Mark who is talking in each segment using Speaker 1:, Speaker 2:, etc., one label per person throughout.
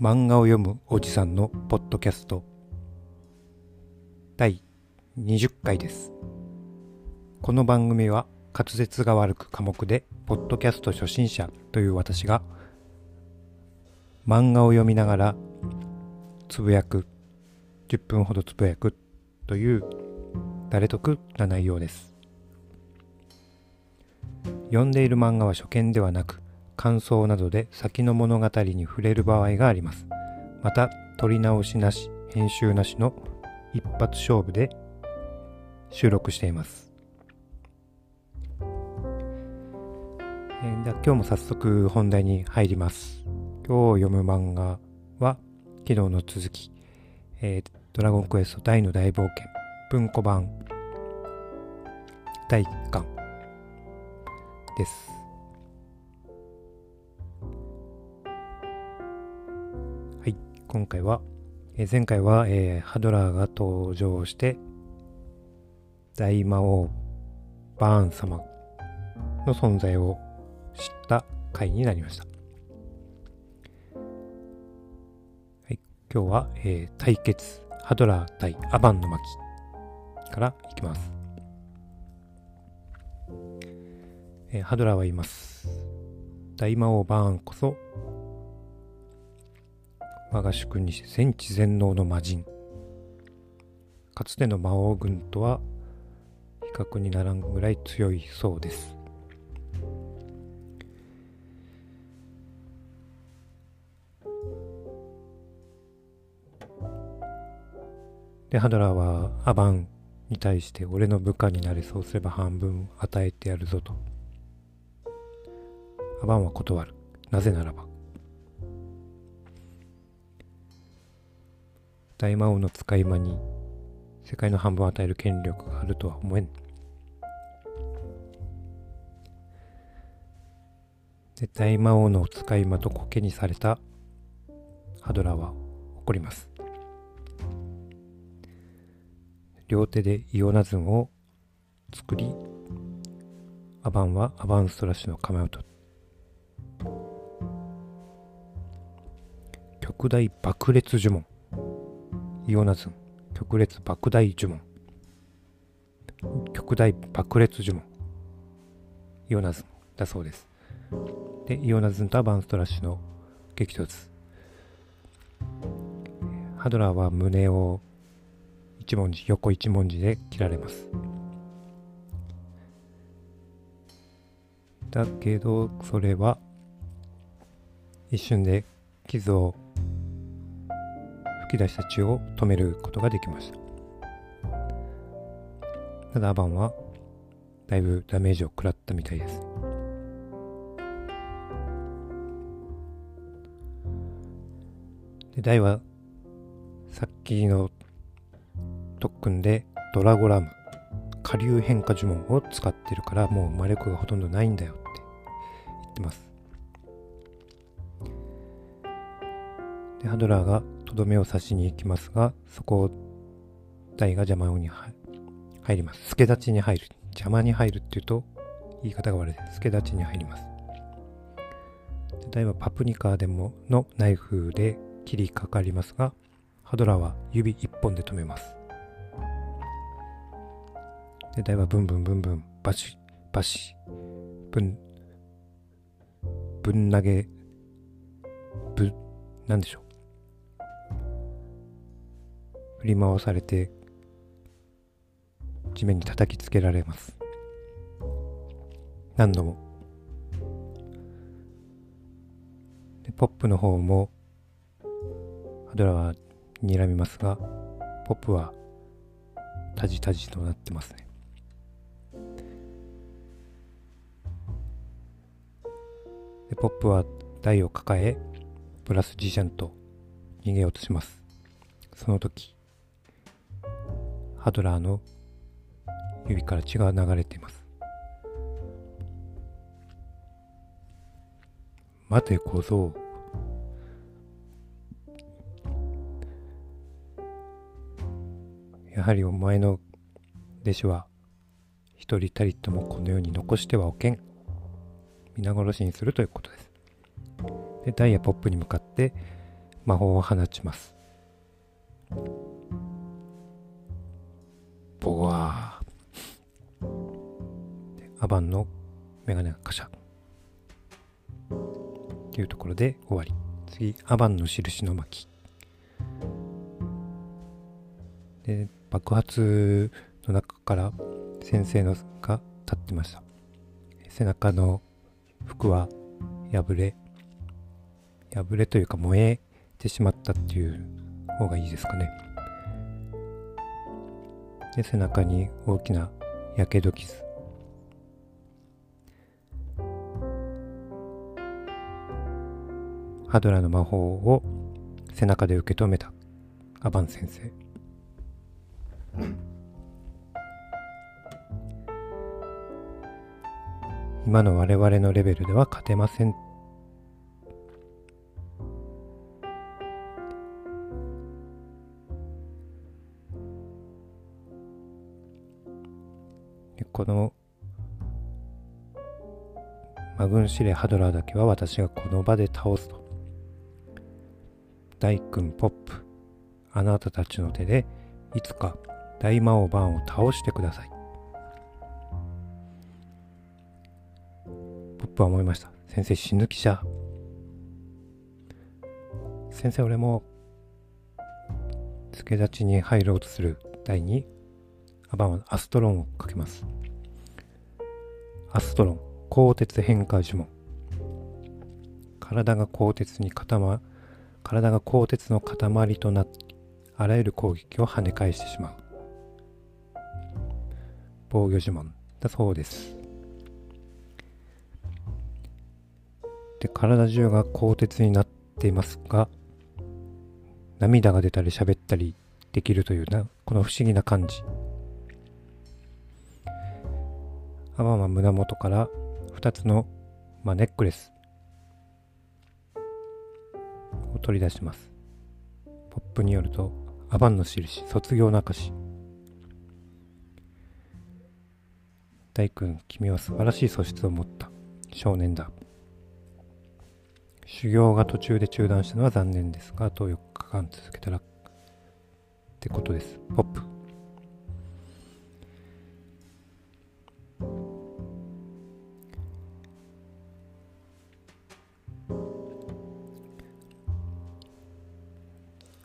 Speaker 1: 漫画を読むおじさんのポッドキャスト。第20回です。この番組は滑舌が悪く寡黙でポッドキャスト初心者という私が漫画を読みながらつぶやく10分ほどつぶやくという誰得な内容です。読んでいる漫画は初見ではなく感想などで先の物語に触れる場合があります。また、撮り直しなし、編集なしの一発勝負で収録しています。えー、では今日も早速本題に入ります。今日読む漫画は昨日の続き、えー、ドラゴンクエスト大の大冒険文庫版第1巻です。今回は、えー、前回は、えー、ハドラーが登場して大魔王バーン様の存在を知った回になりました。はい、今日は、えー、対決ハドラー対アバンの巻からいきます。えー、ハドラーは言います。大魔王バーンこそ我が主君に戦地全能の魔人。かつての魔王軍とは比較にならんぐらい強いそうです。でハドラーはアバンに対して俺の部下になれそうすれば半分与えてやるぞと。アバンは断る。なぜならば大魔王の使い魔に世界の半分を与える権力があるとは思えん。で大魔王の使い魔とコケにされたハドラーは怒ります。両手でイオナズンを作り、アバンはアバンストラッシュの構えをと極大爆裂呪文イオナズン極烈爆大呪文。極大爆裂呪文。イオナズンだそうです。でイオナズンとアバンストラッシュの激突。ハドラーは胸を一文字横一文字で切られます。だけどそれは一瞬で傷をき出した血を止めることができましたただアバンはだいぶダメージを食らったみたいです。でダイはさっきの特訓でドラゴラム下流変化呪文を使ってるからもう魔力がほとんどないんだよって。言ってます。でハドラーがとどめを刺しに行きますが、そこを台が邪魔に入ります。助立ちに入る。邪魔に入るっていうと言い方が悪いです。助立ちに入ります。台はパプニカでものナイフで切りかかりますが、ハドラーは指一本で止めます。で、台はブンブンブンブン、バシバシ、ぶん、ぶん投げ、ぶ、なんでしょう。振り回されて地面に叩きつけられます。何度も。でポップの方もハドラは睨みますがポップはタジタジとなってますね。でポップは台を抱えプラスジシャンと逃げようとします。その時ハドラーの指から血が流れています。待て小僧。やはりお前の弟子は一人たりともこの世に残してはおけん。皆殺しにするということです。で、ダイヤポップに向かって魔法を放ちますボワーアバンのメガネがカシャ。っていうところで終わり。次アバンの印の巻。で爆発の中から先生のが立ってました。背中の服は破れ破れというか燃えてしまったっていう方がいいですかね。で背中に大きなやけど傷。ハドラの魔法を背中で受け止めた。アバン先生。今の我々のレベルでは勝てません。このマグン司令ハドラーだけは私がこの場で倒すと。大君ポップあなたたちの手でいつか大魔王バンを倒してください。ポップは思いました。先生死ぬ気じゃ。先生俺も助立ちに入ろうとする第2アバンはアストロンをかけます。アストロン鋼鉄変化呪文体が鋼鉄に固ま体が鋼鉄の塊となってあらゆる攻撃を跳ね返してしまう。防御呪文。だそうです。で体中が鋼鉄になっていますが涙が出たり喋ったりできるというなこの不思議な感じ。アバンは胸元から2つの、まあ、ネックレスを取り出します。ポップによると、アバンの印、卒業の証。大君、君は素晴らしい素質を持った少年だ。修行が途中で中断したのは残念ですが、あと4日間続けたらってことです。ポップ。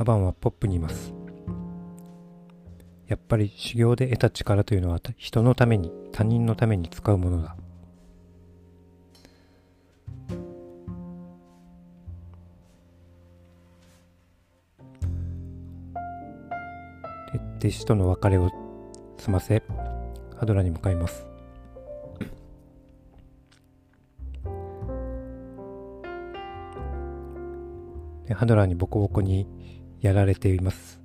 Speaker 1: アバンはポップにいます。やっぱり修行で得た力というのは人のために、他人のために使うものだ。弟子との別れを済ませ、ハドラに向かいます。ハドラーにボコボコにやられています。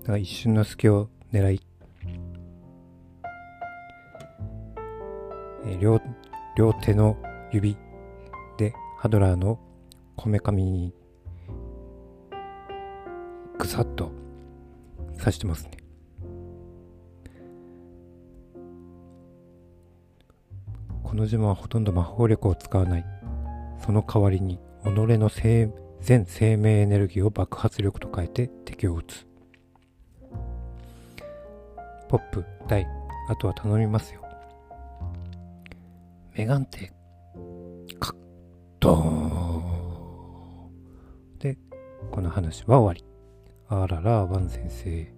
Speaker 1: だから一瞬の隙を狙い、え、両両手の指でハドラーのこめかみにぐさっと刺してますね。この呪文はほとんど魔法力を使わない。その代わりに己の生全生命エネルギーを爆発力と変えて敵を撃つ。ポップ、ダイ、あとは頼みますよ。メガンテ、カッドーンで、この話は終わり。あらら、ワン先生、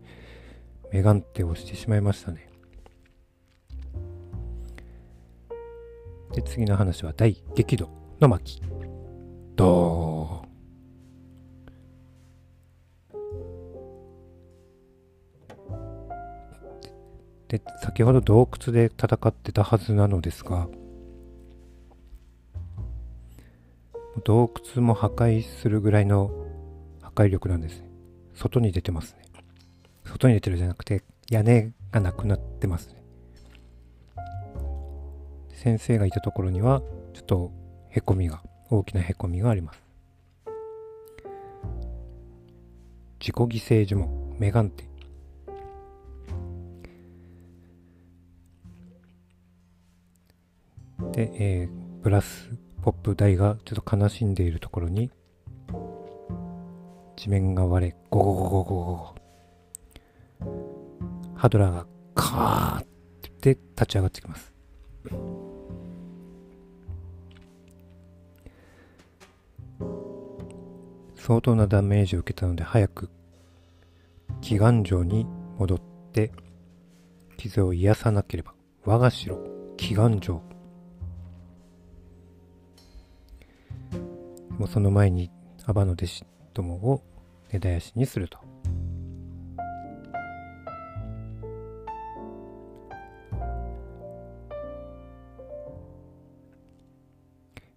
Speaker 1: メガンテをしてしまいましたね。で、次の話は大激怒の巻。ドーンで先ほど洞窟で戦ってたはずなのですが洞窟も破壊するぐらいの破壊力なんですね。外に出てますね。外に出てるじゃなくて屋根がなくなってますね。先生がいたところにはちょっとへこみが大きなへこみがあります。自己犠牲呪文メガンテ。で、えー、ブラスポップ大がちょっと悲しんでいるところに地面が割れ、ゴゴゴゴゴゴハドラーがカーって立ち上がってきます。相当なダメージを受けたので早く祈願城に戻って傷を癒さなければ。我が城祈願城。もうその前にアバの弟子どもを根絶やしにすると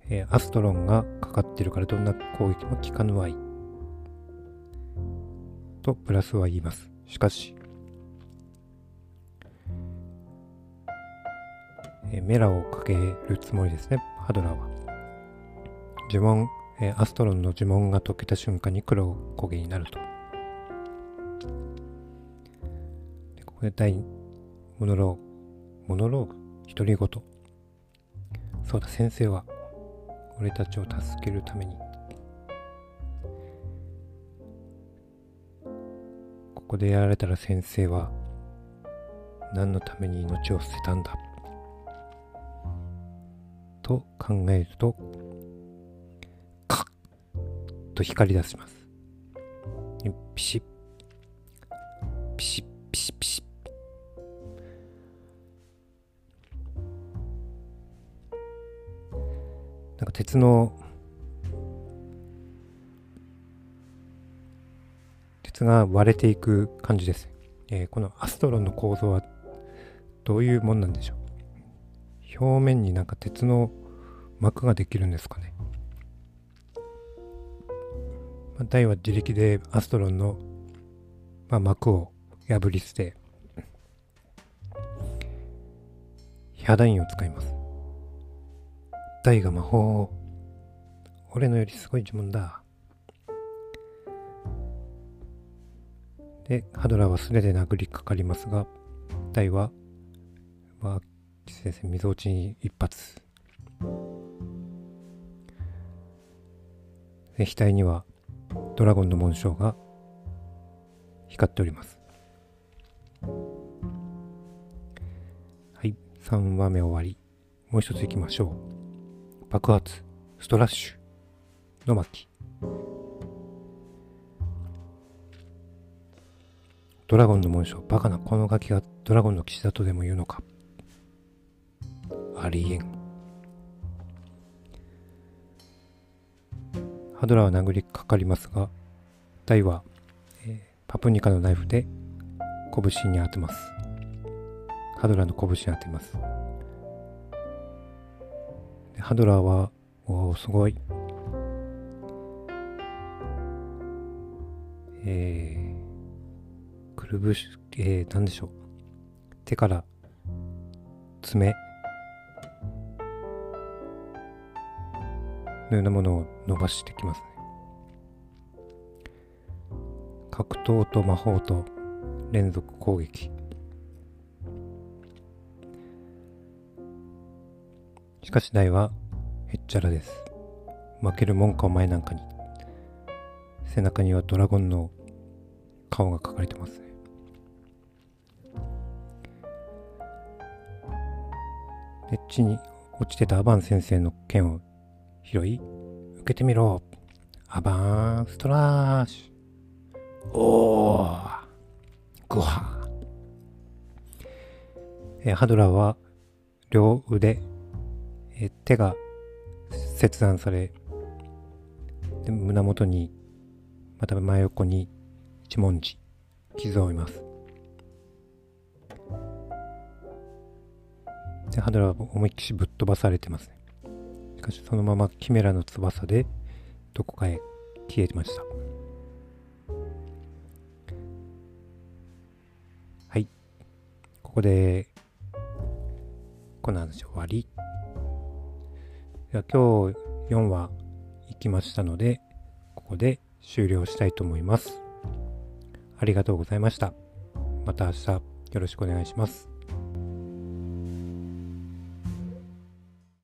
Speaker 1: えー、アストロンがかかってるからどんな攻撃も効かぬわい。とプラスは言います。しかし、えー、メラをかけるつもりですね、ハドラーは。呪文、え、アストロンの呪文が解けた瞬間に黒焦げになると。でここで第モノローグ、モノローグ独り言。そうだ、先生は俺たちを助けるためにここでやられたら先生は何のために命を捨てたんだと考えるとと光り出します。ピシッ。ピシッピシッピシッ。なんか鉄の鉄が割れていく感じです、えー、このアストロンの構造はどういうもんなんでしょう？表面になんか鉄の膜ができるんですかね、まあ、ダイは自力でアストロンの、まあ、膜を破り捨てヒャダインを使います。体が魔法俺のよりすごい呪文だ。でハドラーは素手で殴りかかりますが大はは先生みぞおちに一発。で額にはドラゴンの紋章が光っておりますはい3話目終わりもう一ついきましょう爆発、ストラッシュ、野巻。ドラゴンの紋章、バカなこのガキがドラゴンの騎士だとでも言うのか。ありえん。ハドラーは殴りかかりますが、ダイは、えー、パプニカのナイフで拳に当てます。ハドラーの拳に当てます。ハドラーは、おすごい。えー、くるぶし、えー、なんでしょう。手から爪のようなものを伸ばしてきますね。格闘と魔法と連続攻撃。しかし大はへっちゃらです。負けるもんかお前なんかに。背中にはドラゴンの顔が描かれてますね。で、地に落ちてたアバン先生の剣を拾い、受けてみろ。アバーンストラッシュ。おー。グワー。えハドラーは両腕え手が切断されで胸元にまた真横に一文字傷を負いますでハドラーは思いっきしぶっ飛ばされてますねしかしそのままキメラの翼でどこかへ消えてましたはいここでこの話終わりでは今日4話行きましたので、ここで終了したいと思います。ありがとうございました。また明日よろしくお願いします。